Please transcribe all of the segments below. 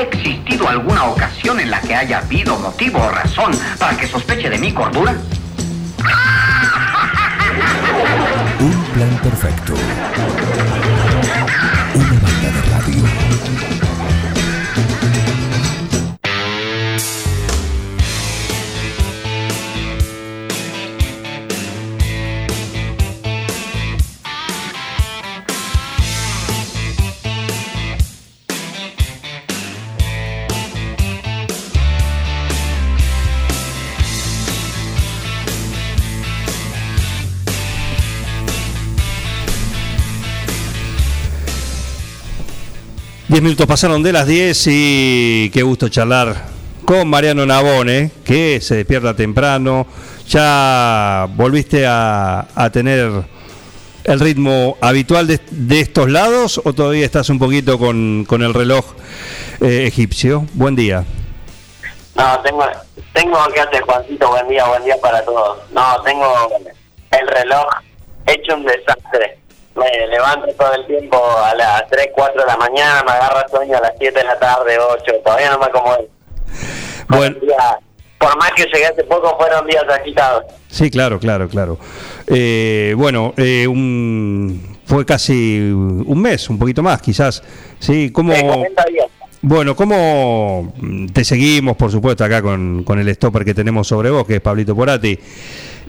¿Ha existido alguna ocasión en la que haya habido motivo o razón para que sospeche de mi cordura? Un plan perfecto. 10 minutos pasaron de las 10 y qué gusto charlar con Mariano Nabone, que se despierta temprano. Ya volviste a, tener el ritmo habitual de, estos lados o todavía estás un poquito con, el reloj eh, egipcio? Buen día. No, tengo, tengo que hacer, Juancito, buen día, buen día para todos. No, tengo el reloj hecho un desastre. Me levanto todo el tiempo a las 3, 4 de la mañana, me agarra sueño a las 7 de la tarde, 8, todavía no me acomodo. Bueno, por más que llegué hace poco, fueron días agitados. sí, claro, claro, claro. Eh, bueno, eh, un, fue casi un mes, un poquito más quizás. Sí, ¿cómo, 40 días. Bueno, ¿cómo te seguimos, por supuesto, acá con, con el stopper que tenemos sobre vos, que es Pablito Porati?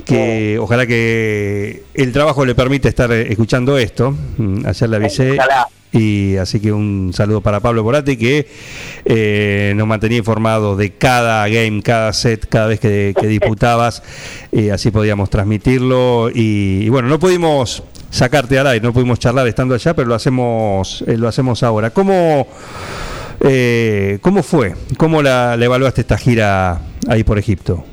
Que ojalá que el trabajo le permite estar eh, escuchando esto. Mm, Ayer le avisé. Ojalá. Y así que un saludo para Pablo Porati, que eh, nos mantenía informados de cada game, cada set, cada vez que, que disputabas. eh, así podíamos transmitirlo. Y, y bueno, no pudimos sacarte al aire, no pudimos charlar estando allá, pero lo hacemos, eh, lo hacemos ahora. ¿Cómo, eh, ¿Cómo fue? ¿Cómo la, la evaluaste esta gira ahí por Egipto?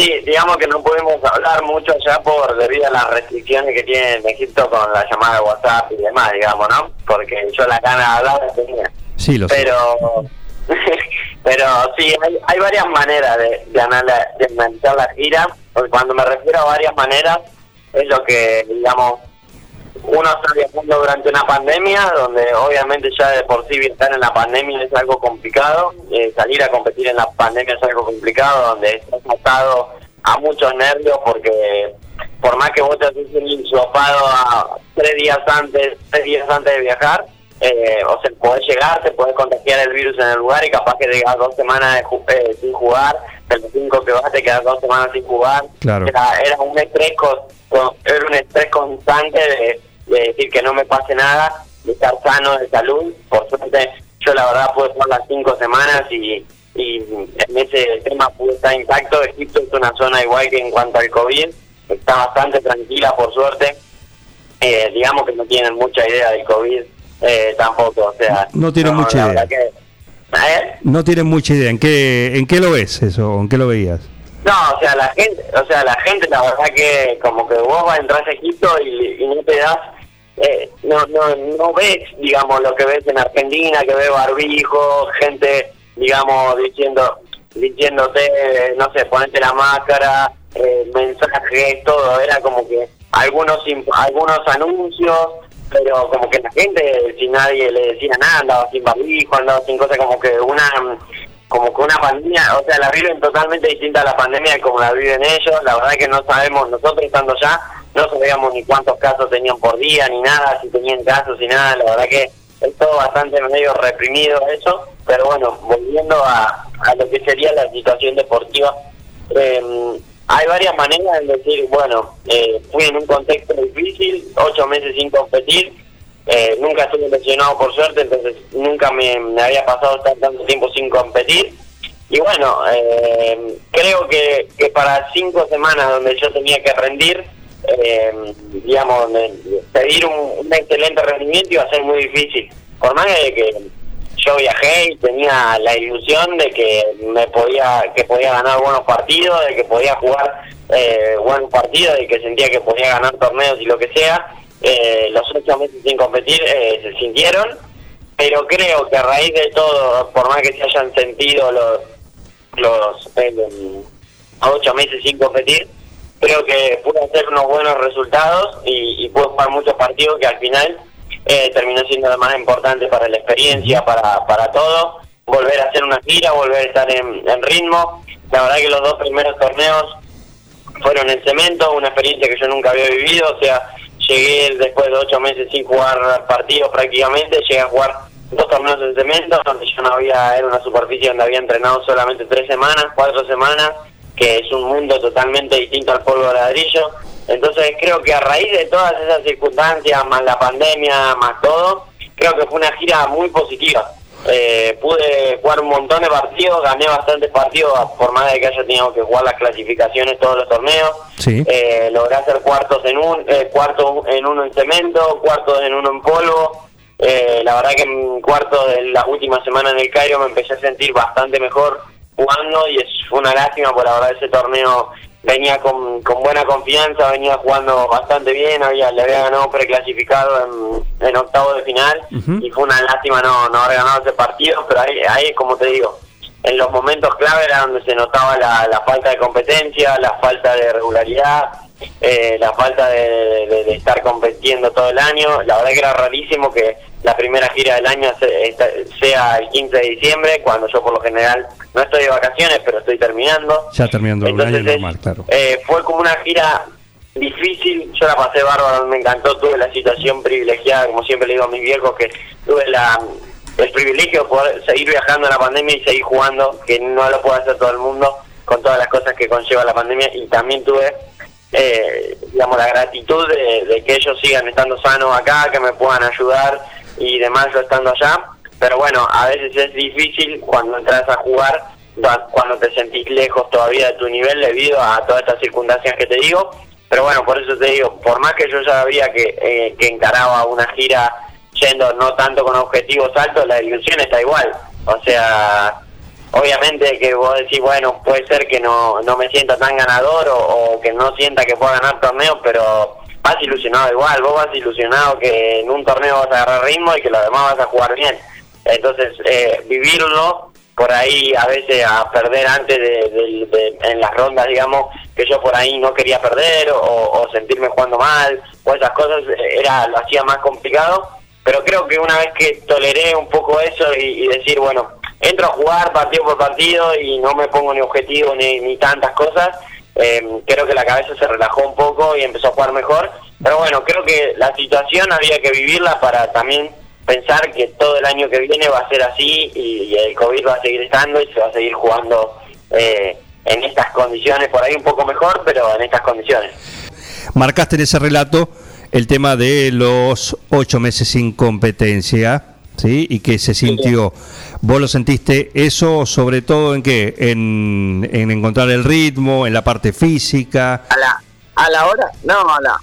Sí, digamos que no podemos hablar mucho ya por debido a las restricciones que tiene Egipto con la llamada de WhatsApp y demás, digamos, ¿no? Porque yo la gana de hablar la tenía. Sí, lo sé. Pero, pero sí, hay, hay varias maneras de, de, anala- de analizar la gira. Porque Cuando me refiero a varias maneras, es lo que, digamos, uno está viajando durante una pandemia, donde obviamente ya de por sí estar en la pandemia es algo complicado, eh, salir a competir en la pandemia es algo complicado, donde estás atado a muchos nervios porque por más que vos te haces un hisopado a tres días antes, tres días antes de viajar, eh, o sea, podés llegar, te podés contagiar el virus en el lugar y capaz que quedas dos semanas de ju- eh, sin jugar, de los cinco que vas te quedas dos semanas sin jugar. Claro. Era, era un estrés con- era un estrés constante de, de decir que no me pase nada, de estar sano de salud. Por suerte, yo la verdad pude estar las cinco semanas y, y en ese tema pude estar intacto. Egipto es una zona igual que en cuanto al COVID, está bastante tranquila por suerte. Eh, digamos que no tienen mucha idea del COVID eh, tampoco, o sea... No tienen mucha idea. que- ¿Eh? No tienen mucha idea. ¿En qué, ¿En qué lo ves eso? ¿En qué lo veías? No, o sea, la gente, o sea, la gente, la verdad que como que vos vas a entrar a Egipto y, y no te das, eh, no, no, no ves, digamos, lo que ves en Argentina, que ves barbijo, gente, digamos, diciendo, diciéndote, no sé, ponete la máscara, eh, mensajes, todo, era como que algunos, algunos anuncios, pero como que la gente, si nadie le decía nada, andaba sin barbijo, andaba sin cosas, como que una como que una pandemia, o sea, la viven totalmente distinta a la pandemia como la viven ellos, la verdad que no sabemos, nosotros estando ya, no sabíamos ni cuántos casos tenían por día, ni nada, si tenían casos y nada, la verdad que es todo bastante medio reprimido eso, pero bueno, volviendo a, a lo que sería la situación deportiva, eh, hay varias maneras de decir, bueno, eh, fui en un contexto difícil, ocho meses sin competir, eh, nunca estuve lesionado por suerte, entonces nunca me, me había pasado estar tanto tiempo sin competir. Y bueno, eh, creo que, que para cinco semanas donde yo tenía que rendir, eh, digamos, pedir un, un excelente rendimiento iba a ser muy difícil. Por más de que yo viajé y tenía la ilusión de que me podía que podía ganar buenos partidos, de que podía jugar eh, buenos partidos, de que sentía que podía ganar torneos y lo que sea. Eh, los ocho meses sin competir eh, se sintieron, pero creo que a raíz de todo, por más que se hayan sentido los los eh, ocho meses sin competir, creo que pude hacer unos buenos resultados y, y pude jugar muchos partidos que al final eh, terminó siendo lo más importante para la experiencia, para, para todo. Volver a hacer una gira, volver a estar en, en ritmo. La verdad que los dos primeros torneos fueron en cemento, una experiencia que yo nunca había vivido, o sea, llegué después de ocho meses sin jugar partidos prácticamente, llegué a jugar dos torneos en cemento, donde yo no había, era una superficie donde había entrenado solamente tres semanas, cuatro semanas, que es un mundo totalmente distinto al polvo de ladrillo. Entonces creo que a raíz de todas esas circunstancias, más la pandemia, más todo, creo que fue una gira muy positiva. Eh, pude jugar un montón de partidos, gané bastantes partidos, por más de que haya tenido que jugar las clasificaciones todos los torneos. Sí. Eh, logré hacer cuartos en un, eh, cuarto en uno en cemento, cuartos en uno en polvo. Eh, la verdad que en cuarto de la última semana en el Cairo me empecé a sentir bastante mejor jugando y es una lástima, por la verdad ese torneo venía con, con buena confianza, venía jugando bastante bien, había le había ganado preclasificado en, en octavo de final y fue una lástima no, no haber ganado ese partido, pero ahí, ahí como te digo, en los momentos clave era donde se notaba la, la falta de competencia, la falta de regularidad, eh, la falta de, de- de estar compitiendo todo el año. La verdad que era rarísimo que la primera gira del año sea el 15 de diciembre, cuando yo por lo general no estoy de vacaciones, pero estoy terminando. Ya terminando Entonces año normal, claro. eh, fue como una gira difícil, yo la pasé bárbaro, me encantó, tuve la situación privilegiada, como siempre le digo a mis viejos, que tuve la el privilegio de poder seguir viajando en la pandemia y seguir jugando, que no lo puede hacer todo el mundo con todas las cosas que conlleva la pandemia, y también tuve, eh, digamos, la gratitud de, de que ellos sigan estando sanos acá, que me puedan ayudar y demás yo estando allá, pero bueno, a veces es difícil cuando entras a jugar, cuando te sentís lejos todavía de tu nivel debido a todas estas circunstancias que te digo, pero bueno, por eso te digo, por más que yo ya sabía que, eh, que encaraba una gira yendo no tanto con objetivos altos, la ilusión está igual. O sea, obviamente que vos decís, bueno, puede ser que no, no me sienta tan ganador o, o que no sienta que pueda ganar torneos, pero vas ilusionado igual, vos vas ilusionado que en un torneo vas a agarrar ritmo y que los demás vas a jugar bien. Entonces, eh, vivirlo por ahí a veces a perder antes de, de- de- en las rondas, digamos, que yo por ahí no quería perder o, sentirme jugando mal o esas cosas, era lo hacía más complicado. Pero creo que una vez que toleré un poco eso y, y decir, bueno, entro a jugar partido por partido y no me pongo ni objetivo ni, ni tantas cosas, eh, creo que la cabeza se relajó un poco y empezó a jugar mejor. Pero bueno, creo que la situación había que vivirla para también pensar que todo el año que viene va a ser así y, y el COVID va a seguir estando y se va a seguir jugando eh, en estas condiciones, por ahí un poco mejor, pero en estas condiciones. Marcaste en ese relato el tema de los ocho meses sin competencia, ¿sí? Y que se sintió. ¿Vos lo sentiste eso sobre todo en qué? En, en encontrar el ritmo, en la parte física. a la a la hora no a la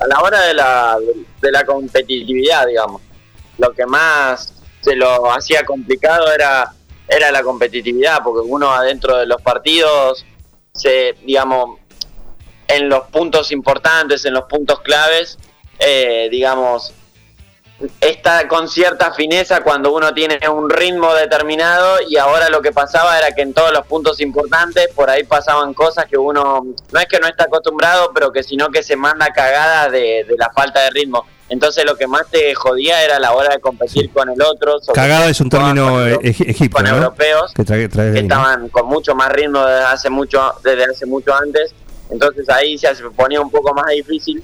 a la hora de la de la competitividad digamos lo que más se lo hacía complicado era era la competitividad porque uno adentro de los partidos se digamos en los puntos importantes en los puntos claves eh, digamos está con cierta fineza cuando uno tiene un ritmo determinado y ahora lo que pasaba era que en todos los puntos importantes por ahí pasaban cosas que uno no es que no está acostumbrado pero que sino que se manda cagada de, de la falta de ritmo entonces lo que más te jodía era la hora de competir con el otro sobre Cagada es un término eh, egi- egipcio, con ¿no? europeos Que trae, trae de que ahí, ¿no? estaban con mucho más ritmo desde hace mucho desde hace mucho antes entonces ahí se ponía un poco más difícil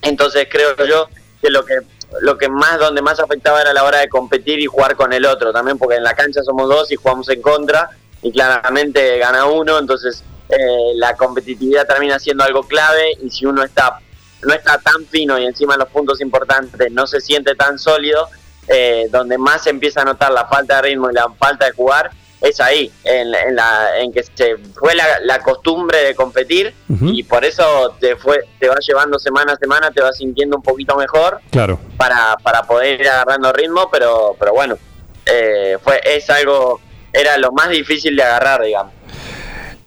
entonces creo yo que lo que lo que más donde más afectaba era la hora de competir y jugar con el otro también porque en la cancha somos dos y jugamos en contra y claramente gana uno entonces eh, la competitividad termina siendo algo clave y si uno está no está tan fino y encima en los puntos importantes no se siente tan sólido eh, donde más se empieza a notar la falta de ritmo y la falta de jugar es ahí, en, en la, en que se fue la, la costumbre de competir y por eso te fue te va llevando semana a semana, te vas sintiendo un poquito mejor Claro. para, para poder ir agarrando ritmo, pero, pero bueno, eh, fue es algo, era lo más difícil de agarrar, digamos.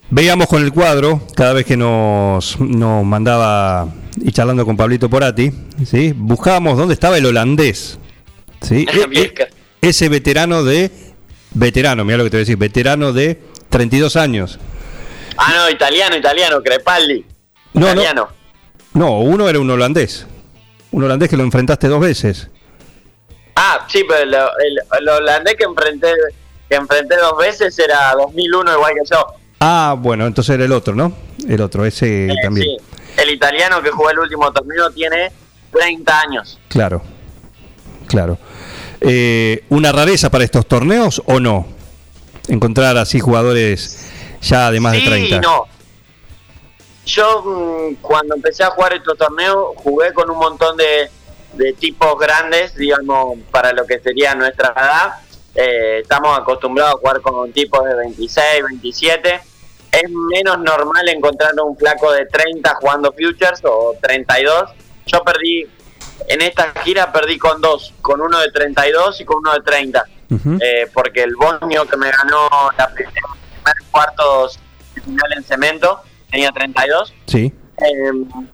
Veíamos con el cuadro, cada vez que nos, nos mandaba, y charlando con Pablito Porati, ¿sí? buscábamos dónde estaba el holandés. ¿sí? E- e- ese veterano de. Veterano, mira lo que te voy a decir, veterano de 32 años. Ah, no, italiano, italiano, Crepaldi. No, no. italiano. No, uno era un holandés. Un holandés que lo enfrentaste dos veces. Ah, sí, pero el holandés que enfrenté, que enfrenté dos veces era 2001 igual que yo. Ah, bueno, entonces era el otro, ¿no? El otro, ese Eh, también. sí. El italiano que jugó el último torneo tiene 30 años. Claro, claro. Eh, ¿Una rareza para estos torneos o no? Encontrar así jugadores ya de más sí de 30. y no. Yo mm, cuando empecé a jugar estos torneos jugué con un montón de, de tipos grandes, digamos, para lo que sería nuestra edad. Eh, estamos acostumbrados a jugar con tipos de 26, 27. Es menos normal encontrar un flaco de 30 jugando Futures o 32. Yo perdí, en esta gira perdí con dos, con uno de 32 y con uno de 30. Ujú. Eh, porque el Bosnio que me ganó la primer cuartos de final en cemento tenía 32. Sí, Eh,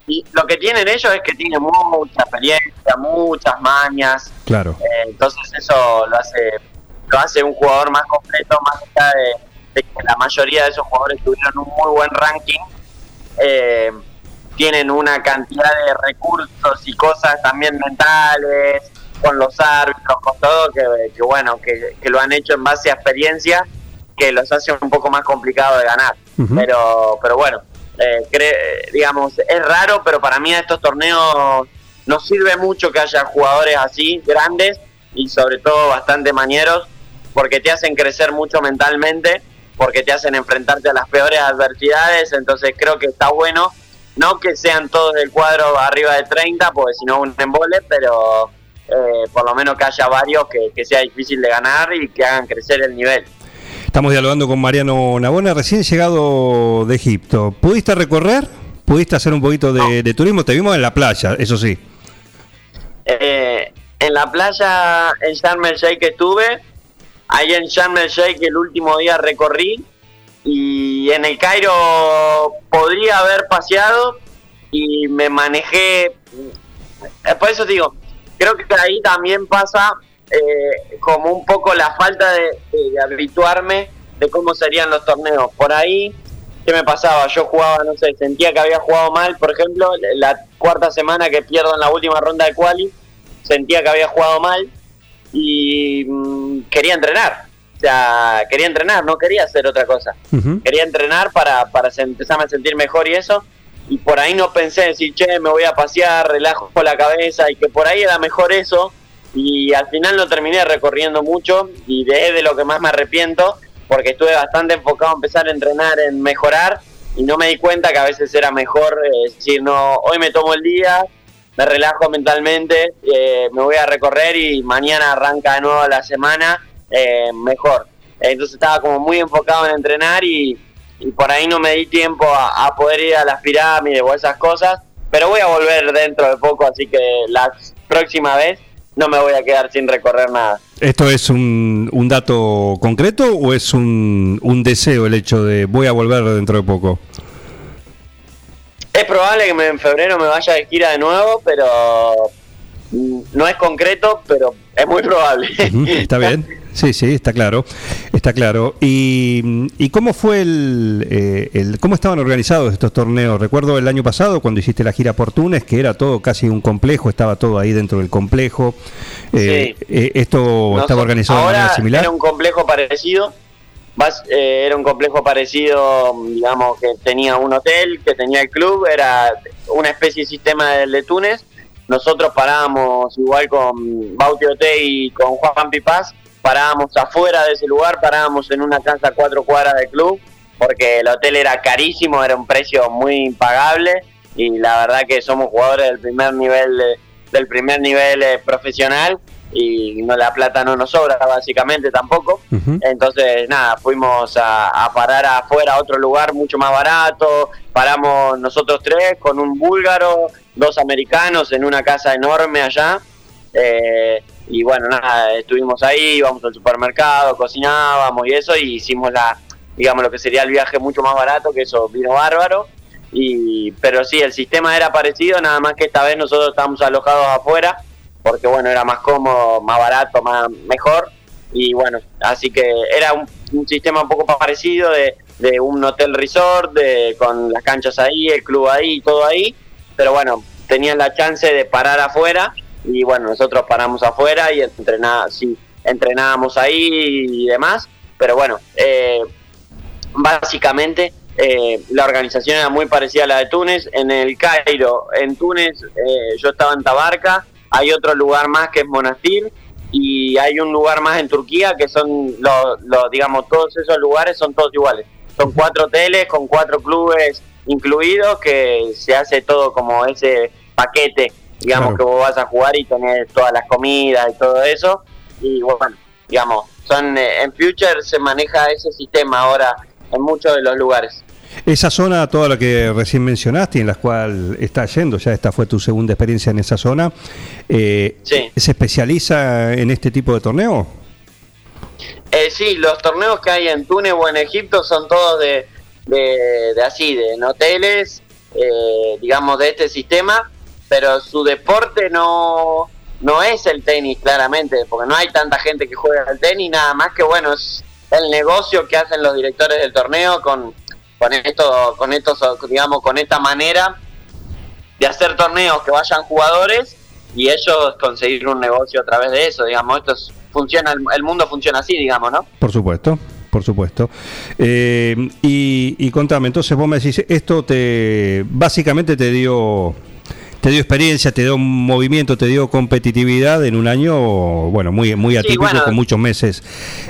y lo que tienen ellos es que tienen mucha experiencia, muchas mañas. claro. eh, entonces eso lo hace lo hace un jugador más completo, más allá de, de que la mayoría de esos jugadores tuvieron un muy buen ranking. eh, tienen una cantidad de recursos y cosas también mentales, con los árbitros, con todo, que, que bueno, que, que lo han hecho en base a experiencia, que los hace un poco más complicado de ganar. Pero, pero bueno, eh, cre- digamos, es raro, pero para mí a estos torneos nos sirve mucho que haya jugadores así, grandes y sobre todo bastante mañeros, porque te hacen crecer mucho mentalmente, porque te hacen enfrentarte a las peores adversidades, entonces creo que está bueno, no que sean todos del cuadro arriba de 30, porque si no un embole, pero eh, por lo menos que haya varios que, que sea difícil de ganar y que hagan crecer el nivel. Estamos dialogando con Mariano Nabona, recién llegado de Egipto. ¿Pudiste recorrer? ¿Pudiste hacer un poquito de, de turismo? Te vimos en la playa, eso sí. Eh, en la playa en Sharm el Sheikh estuve, ahí en Sharm el Sheikh el último día recorrí y en el Cairo podría haber paseado y me manejé, eh, por eso digo, creo que ahí también pasa eh, como un poco la falta de, de- habituarme de cómo serían los torneos. Por ahí, ¿qué me pasaba? Yo jugaba, no sé, sentía que había jugado mal, por ejemplo, la cuarta semana que pierdo en la última ronda de quali, sentía que había jugado mal y mm, quería entrenar. O sea, quería entrenar, no quería hacer otra cosa quería entrenar para, para empezarme a sentir mejor y eso. Y por ahí no pensé en decir, che, me voy a pasear, relajo la cabeza, y que por ahí era mejor eso. Y al final no terminé recorriendo mucho, y de, de lo que más me arrepiento, porque estuve bastante enfocado a empezar a entrenar en mejorar, y no me di cuenta que a veces era mejor eh, decir, no, hoy me tomo el día, me relajo mentalmente, eh, me voy a recorrer y mañana arranca de nuevo la semana eh, mejor. Entonces estaba como muy enfocado en entrenar y, y por ahí no me di tiempo a, a poder ir a las pirámides o esas cosas, pero voy a volver dentro de poco, así que la próxima vez no me voy a quedar sin recorrer nada. ¿Esto es un, un dato concreto o es un, un deseo el hecho de voy a volver dentro de poco? Es probable que me- en febrero me vaya de gira de nuevo, pero mm, no es concreto, pero es muy probable. Está bien, sí, sí, está claro, está claro. ¿Y, y cómo fue el, eh, el- cómo estaban organizados estos torneos? Recuerdo el año pasado cuando hiciste la gira por Túnez, que era todo casi un complejo, estaba todo ahí dentro del complejo. Eh, Sí. eh, ¿Esto estaba organizado de ahora manera similar? Era un complejo parecido. Vas- eh, era un complejo parecido, digamos, que tenía un hotel, que tenía el club, era una especie de sistema del de Túnez. Nosotros parábamos igual con Bauti Ote y con Juan Pipaz, parábamos afuera de ese lugar, parábamos en una casa a cuatro cuadras del club, porque el hotel era carísimo, era un precio muy impagable y la verdad que somos jugadores del primer nivel del primer nivel eh, profesional y no la plata no nos sobra básicamente tampoco. Entonces, nada, fuimos a, a parar afuera a otro lugar mucho más barato. Paramos nosotros tres con un búlgaro, dos americanos en una casa enorme allá. Eh, y bueno, nada, estuvimos ahí, íbamos al supermercado, cocinábamos y eso, y hicimos la, digamos, lo que sería el viaje mucho más barato, que eso vino bárbaro. Y, pero sí, el sistema era parecido, nada más que esta vez nosotros estábamos alojados afuera, porque bueno, era más cómodo, más barato, más mejor y bueno, así que era un, un sistema un poco parecido de, de un hotel resort, de, con las canchas ahí, el club ahí, todo ahí, pero bueno, tenían la chance de parar afuera y bueno, nosotros paramos afuera y entrená, sí, entrenábamos ahí y demás, pero bueno, eh, básicamente eh, la organización era muy parecida a la de Túnez. En el Cairo, en Túnez, eh, yo estaba en Tabarca, hay otro lugar más que es Monastir y hay un lugar más en Turquía que son los, los, digamos, todos esos lugares son todos iguales. Son cuatro hoteles con cuatro clubes incluidos que se hace todo como ese paquete, digamos, Claro. que vos vas a jugar y tenés todas las comidas y todo eso. Y bueno, digamos, son eh, en Future se maneja ese sistema ahora en muchos de los lugares. Esa zona, toda la que recién mencionaste y en la cual estás yendo, ya esta fue tu segunda experiencia en esa zona, eh, Sí. ¿se especializa en este tipo de torneo? Eh, sí, los torneos que hay en Túnez o en Egipto son todos de, de, de así, de en hoteles, eh, digamos, de este sistema, pero su deporte no, no es el tenis, claramente, porque no hay tanta gente que juega al tenis, nada más que, bueno, es el negocio que hacen los directores del torneo con, con esto, con estos, digamos, con esta manera de hacer torneos que vayan jugadores y ellos conseguir un negocio a través de eso, digamos, esto es- funciona, el, mundo funciona así, digamos, ¿no? Por supuesto, por supuesto. Eh, y, y contame, entonces vos me decís, esto te básicamente te dio te dio experiencia, te dio movimiento, te dio competitividad en un año, bueno, muy muy atípico bueno. con muchos meses.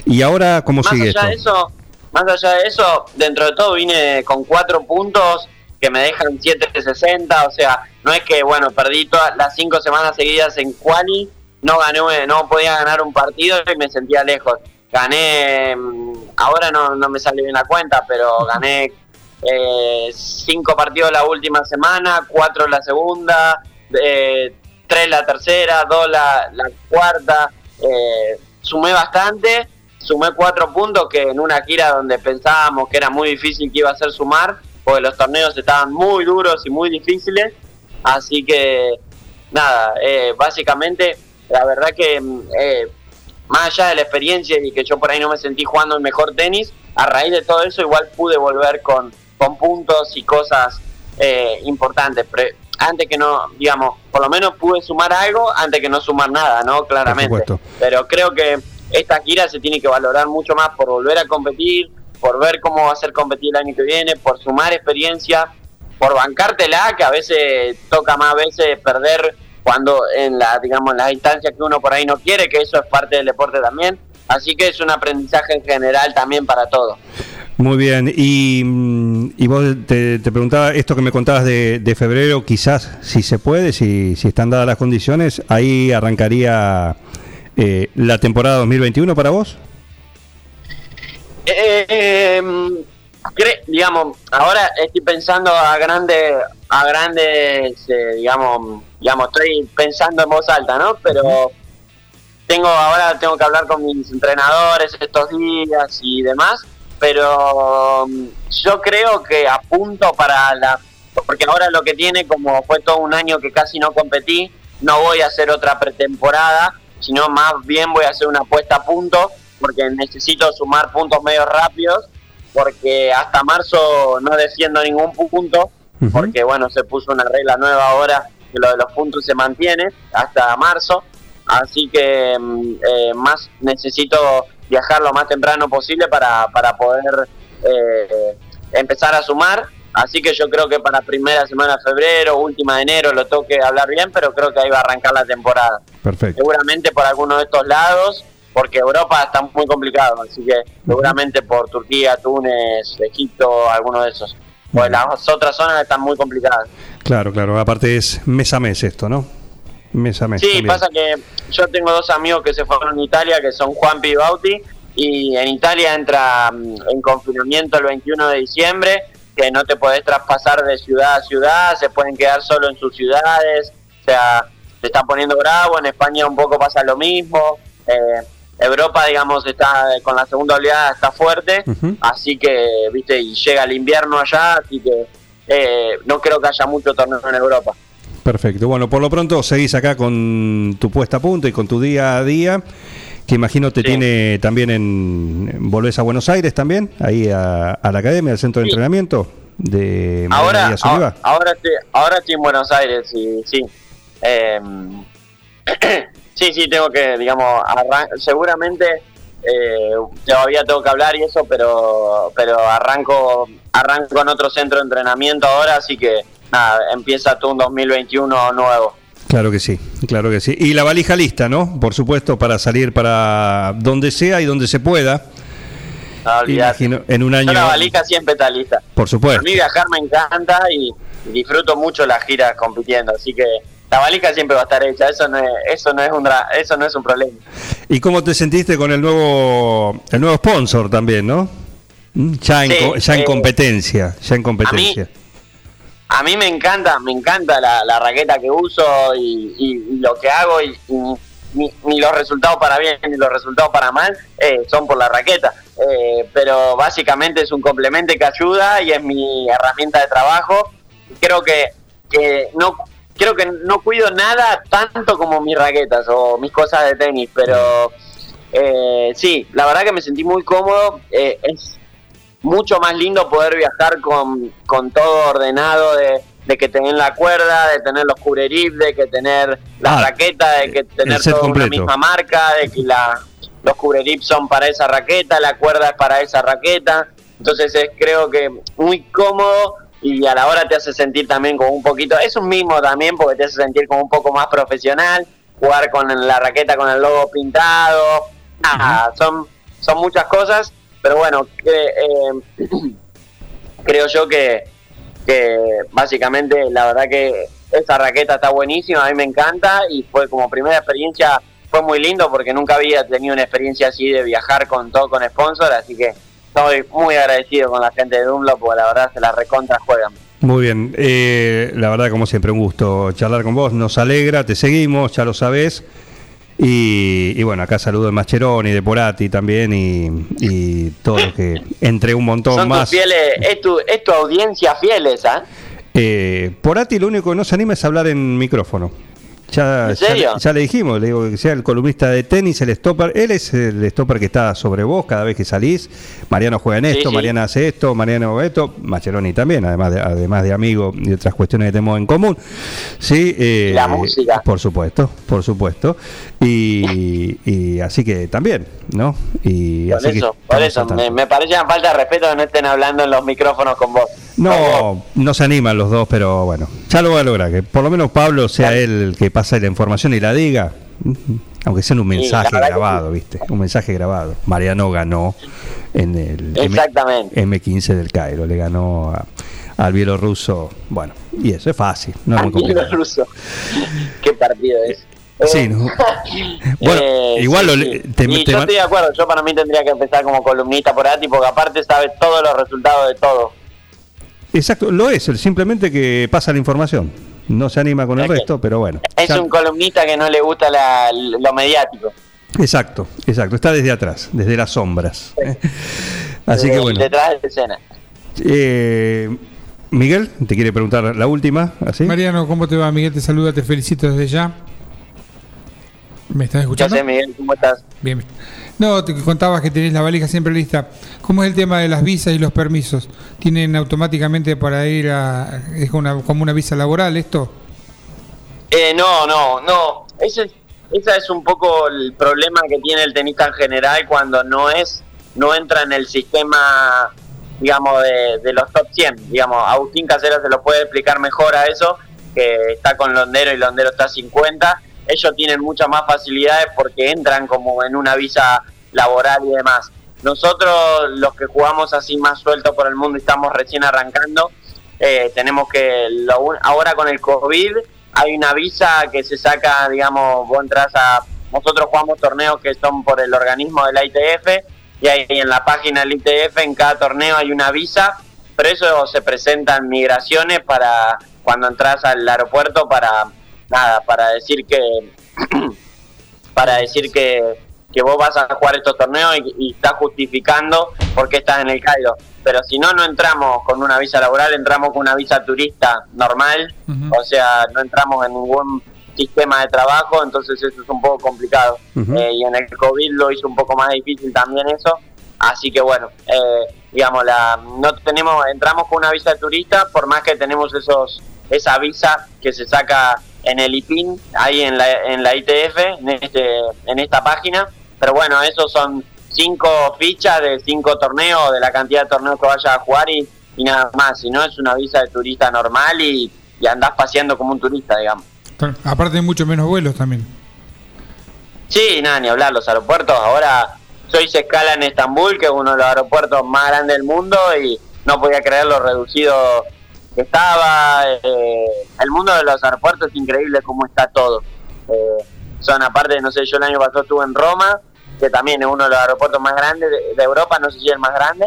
Y ahora cómo Más sigue allá esto? de eso, más allá de eso, dentro de todo vine con cuatro puntos que me dejan 7.60, o sea, no es que, bueno, perdí todas las cinco semanas seguidas en quali, no gané, no podía ganar un partido y me sentía lejos. Gané, mm, ahora no, no me sale bien la cuenta, pero gané eh, cinco partidos la última semana, cuatro la segunda, eh, tres la tercera, dos la, la cuarta. eh, sumé bastante, sumé cuatro puntos que en una gira donde pensábamos que era muy difícil que iba a ser sumar, porque los torneos estaban muy duros y muy difíciles. Así que, nada, eh, básicamente, la verdad que eh, más allá de la experiencia y que yo por ahí no me sentí jugando el mejor tenis, a raíz de todo eso igual pude volver con, con puntos y cosas eh, importantes. Pre- antes que no, digamos, por lo menos pude sumar algo antes que no sumar nada, ¿no? Claramente. Pero creo que esta gira se tiene que valorar mucho más por volver a competir, por ver cómo va a ser competir el año que viene, por sumar experiencia, por bancártela, que a veces toca más veces perder cuando en la, digamos, en las instancias que uno por ahí no quiere, que eso es parte del deporte también. Así que es un aprendizaje en general también para todos. Muy bien, y, mm, y vos te, te preguntaba, esto que me contabas de, de febrero, quizás si se puede, si, si están dadas las condiciones, ahí arrancaría eh, la temporada 2021 para vos. Eh, cre- digamos, ahora estoy pensando a grandes, a grandes, eh, digamos, digamos, estoy pensando en voz alta, ¿no? Pero tengo ahora tengo que hablar con mis entrenadores estos días y demás, pero mm, yo creo que apunto para la, porque ahora lo que tiene como fue todo un año que casi no competí, no voy a hacer otra pretemporada, sino más bien voy a hacer una puesta a punto, porque necesito sumar puntos medio rápidos, porque hasta marzo no defiendo ningún punto, porque bueno, se puso una regla nueva ahora que lo de los puntos se mantiene hasta marzo, así que mm, eh, más necesito viajar lo más temprano posible para, para poder eh, empezar a sumar, así que yo creo que para primera semana de febrero, última de enero lo tengo que hablar bien, pero creo que ahí va a arrancar la temporada Perfecto. seguramente por alguno de estos lados, porque Europa está muy complicado, así que seguramente por Turquía, Túnez, Egipto, alguno de esos. Pues las otras zonas están muy complicadas. Claro, claro, aparte es mes a mes esto, ¿no? Mes a mes. Sí, también. pasa que yo tengo dos amigos que se fueron a Italia, que son Juan y Bauti, y en Italia entra mm, en confinamiento el 21 de diciembre, que no te podés traspasar de ciudad a ciudad, se pueden quedar solo en sus ciudades, o sea, se está poniendo bravo, en España un poco pasa lo mismo, eh, Europa, digamos, está con la segunda oleada está fuerte, así que, viste, y llega el invierno allá, así que eh, no creo que haya mucho torneo en Europa. Perfecto. Bueno, por lo pronto seguís acá con tu puesta a punto y con tu día a día, que imagino te Sí. tiene también en... ¿Volvés a Buenos Aires también? Ahí a, a la academia, al centro de entrenamiento de ahora, ahora, ahora estoy, ahora estoy en Buenos Aires y sí. Eh, sí, sí, tengo que, digamos, seguramente eh, todavía tengo que hablar y eso, pero pero arranco arranco en otro centro de entrenamiento ahora, así que nada, empieza todo un 2021 nuevo. Claro que sí, claro que sí. Y la valija lista, ¿no? Por supuesto, para salir para donde sea y donde se pueda. No olvidate. Imagino, en un Yo año. la valija siempre está lista. Por A supuesto. mí viajar me encanta y disfruto mucho las giras compitiendo, así que la valija siempre va a estar hecha, eso no es, eso no es un eso no es un problema. ¿Y cómo te sentiste con el nuevo el nuevo sponsor también, no? Mm, Ya en, Sí, ya en eh, competencia, ya en competencia. A mí me encanta, me encanta la, raqueta que uso y, lo que hago y, ni, los resultados para bien ni los resultados para mal eh, son por la raqueta. Eh, pero básicamente es un complemento que ayuda y es mi herramienta de trabajo. Creo que, no creo que no cuido nada tanto como mis raquetas o mis cosas de tenis, pero eh, sí, la verdad que me sentí muy cómodo. Eh, mucho más lindo poder viajar con, con todo ordenado, de, de que tener la cuerda, de tener los cubrerip, de que tener la Ah, raqueta, de que tener set todo una completo. misma marca, de que la, los cubrerip son para esa raqueta, la cuerda es para esa raqueta. Entonces es creo que muy cómodo y a la hora te hace sentir también como un poquito, es un mismo también porque te hace sentir como un poco más profesional, jugar con la raqueta con el logo pintado, nada, son, son muchas cosas, pero bueno, que, eh, creo yo que, que básicamente la verdad que esa raqueta está buenísima, a mí me encanta y fue como primera experiencia, fue muy lindo porque nunca había tenido una experiencia así de viajar con todo con sponsor, así que estoy muy agradecido con la gente de Dunlop porque la verdad se la recontra juegan. Muy bien, eh, la verdad como siempre un gusto charlar con vos, nos alegra, te seguimos, ya lo sabés. Y, y bueno, acá saludo de Mascheroni, de Porati también y, y todo lo que entre un montón Son más. tus fieles, es tu, es tu audiencia fiel esa. Eh, Porati lo único que no se anima es hablar en micrófono. Ya, ¿En serio? ya le dijimos, le digo que sea el columnista de tenis, el stopper. Él es el stopper que está sobre vos cada vez que salís. Mariano juega en esto, sí. Mariana hace esto, Mariano esto, Macheroni también, además de, además de amigo y otras cuestiones que tenemos en común. Sí, eh, la música. Por supuesto, por supuesto. Y, y así que también, ¿no? Y Por así que eso, por eso, me, me parece una falta de respeto que no estén hablando en los micrófonos con vos. No, no se animan los dos, pero bueno, ya lo va a lograr. Que por lo menos Pablo sea él el que pase la información y la diga, aunque sea en un mensaje grabado, ¿viste? Un mensaje grabado. Mariano ganó en el M- Exactamente. M15 del Cairo, le ganó a- al bielorruso. Bueno, y eso es fácil, no es muy complicado. ¿Qué partido es? Sí, Eh, ¿no? Bueno, igual lo sí, sí. te- y te yo estoy de acuerdo, yo para mí tendría que empezar como columnista por ATI porque aparte sabe todos los resultados de todo. Exacto, lo es, simplemente que pasa la información. No se anima con el resto, pero bueno. Es ya- un columnista que no le gusta la- lo mediático. Exacto, exacto. Está desde atrás, desde las sombras. ¿eh? Así que Eh, bueno. Detrás de escena. Eh, Miguel, te quiere preguntar la última, ¿así? Mariano, ¿cómo te va? Miguel te saluda, te felicito desde ya. ¿Me estás Ya escuchando? sé, Miguel, ¿cómo estás? Bien. No, te contabas que tenés la valija siempre lista. ¿Cómo es el tema de las visas y los permisos? ¿Tienen automáticamente para ir a... es una, como una visa laboral esto? Eh, no, no, no. Ese es, esa es un poco el problema que tiene el tenista en general cuando no es, no entra en el sistema, digamos, de, de los top 100. Digamos, Agustín Casera se lo puede explicar mejor a eso, que está con Londero y Londero está a 50. Ellos tienen muchas más facilidades porque entran como en una visa laboral y demás. Nosotros, los que jugamos así más sueltos por el mundo y estamos recién arrancando, eh, tenemos que, ahora con el COVID, hay una visa que se saca, digamos, vos entras a, nosotros jugamos torneos que son por el organismo de la ITF y ahí en la página del ITF en cada torneo hay una visa, pero eso se presenta en migraciones para cuando entras al aeropuerto para, nada, para decir que, para decir que, que vos vas a jugar estos torneos y, y estás justificando por qué estás en el Cairo. Pero si no, no entramos con una visa laboral, entramos con una visa turista normal, o sea, no entramos en ningún sistema de trabajo, entonces eso es un poco complicado. Eh, y en el COVID lo hizo un poco más difícil también eso. Así que bueno, eh, digamos, la, no tenemos, entramos con una visa de turista, por más que tenemos esos esa visa que se saca en el IPIN, ahí en la, en la ITF, en, este, en esta página. Pero bueno, esos son cinco fichas de cinco torneos, de la cantidad de torneos que vayas a jugar y, y nada más. Si no, es una visa de turista normal y, y andás paseando como un turista, digamos. Aparte hay mucho menos vuelos también. Sí, nada, ni hablar, los aeropuertos. Ahora soy se escala en Estambul, que es uno de los aeropuertos más grandes del mundo, y no podía creer lo reducido estaba. eh, el mundo de los aeropuertos es increíble cómo está todo. Eh, son aparte, no sé, yo el año pasado estuve en Roma, que también es uno de los aeropuertos más grandes de, Europa, no sé si es el más grande,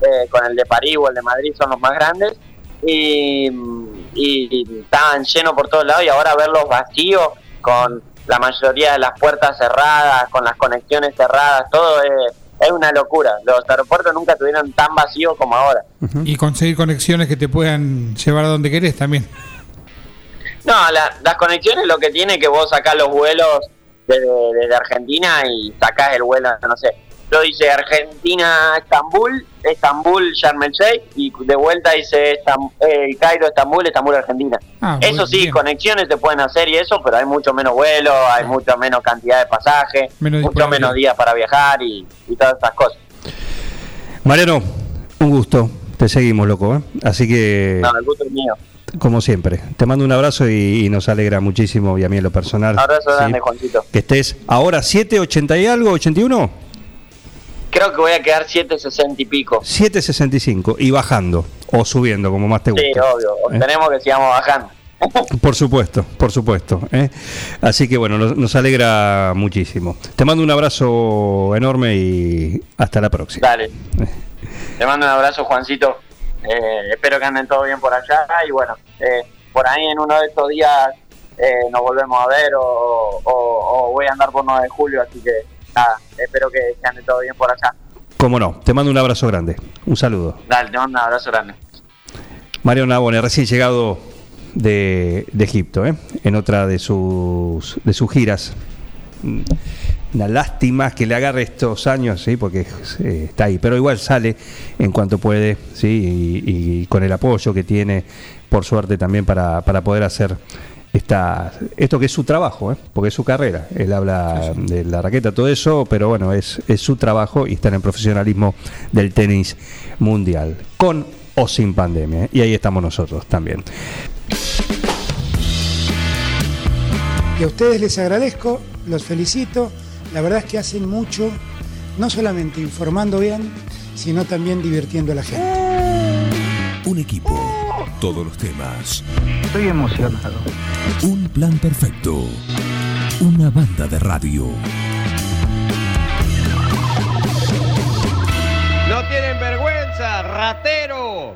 eh, con el de París o el de Madrid son los más grandes, y, y- y estaban llenos por todos lados, y ahora verlos vacíos, con la mayoría de las puertas cerradas, con las conexiones cerradas, todo es, es una locura. Los aeropuertos nunca estuvieron tan vacíos como ahora. Y conseguir conexiones que te puedan llevar a donde querés también. No, la- las conexiones lo que tiene que vos sacás los vuelos desde, desde Argentina y sacás el vuelo, no sé. Yo hice Argentina-Estambul, Estambul-Sharm el Sheikh y de vuelta hice Estam- eh, Cairo-Estambul, Estambul-Argentina. Ah, eso sí, bien. conexiones se pueden hacer y eso, pero hay mucho menos vuelos, hay mucho menos cantidad de pasajes, Menos mucho menos días para viajar y, y todas esas cosas. Mariano, un gusto. Te seguimos, loco. ¿eh? Así que, No, el gusto es mío. como siempre, te mando un abrazo y, y nos alegra muchísimo, y a mí en lo personal. Un abrazo ¿sí? grande, Juancito. Que estés ahora 7, 80 y algo, 81, Creo que voy a quedar 7.60 y pico. 7.65 y bajando o subiendo, como más te guste. Sí, obvio. ¿Eh? Tenemos que sigamos bajando. Por supuesto, por supuesto. ¿eh? Así que bueno, nos, nos alegra muchísimo. Te mando un abrazo enorme y hasta la próxima. Dale. Te mando un abrazo, Juancito. Eh, espero que anden todo bien por allá. Y bueno, eh, por ahí en uno de estos días eh, nos volvemos a ver o, o- o voy a andar por 9 de julio. Así que nada, espero que, que ande todo bien por allá. Cómo no, te mando un abrazo grande. Un saludo. Dale, te mando un abrazo grande. Mario Nabone, recién llegado de, de Egipto, ¿eh? en otra de sus, de sus giras. Una lástima que le agarre estos años, ¿sí? porque eh, está ahí, pero igual sale en cuanto puede, ¿sí? y, y con el apoyo que tiene, por suerte también, para, para poder hacer esta, esto que es su trabajo, ¿eh? porque es su carrera. Él habla de la raqueta, todo eso, pero bueno, es, es su trabajo y está en el profesionalismo del tenis mundial, con o sin pandemia. ¿eh? Y ahí estamos nosotros también. Y a ustedes les agradezco, los felicito. La verdad es que hacen mucho, no solamente informando bien, sino también divirtiendo a la gente. Un equipo, todos los temas. Estoy emocionado. Un plan perfecto. Una banda de radio. No tienen vergüenza, ratero.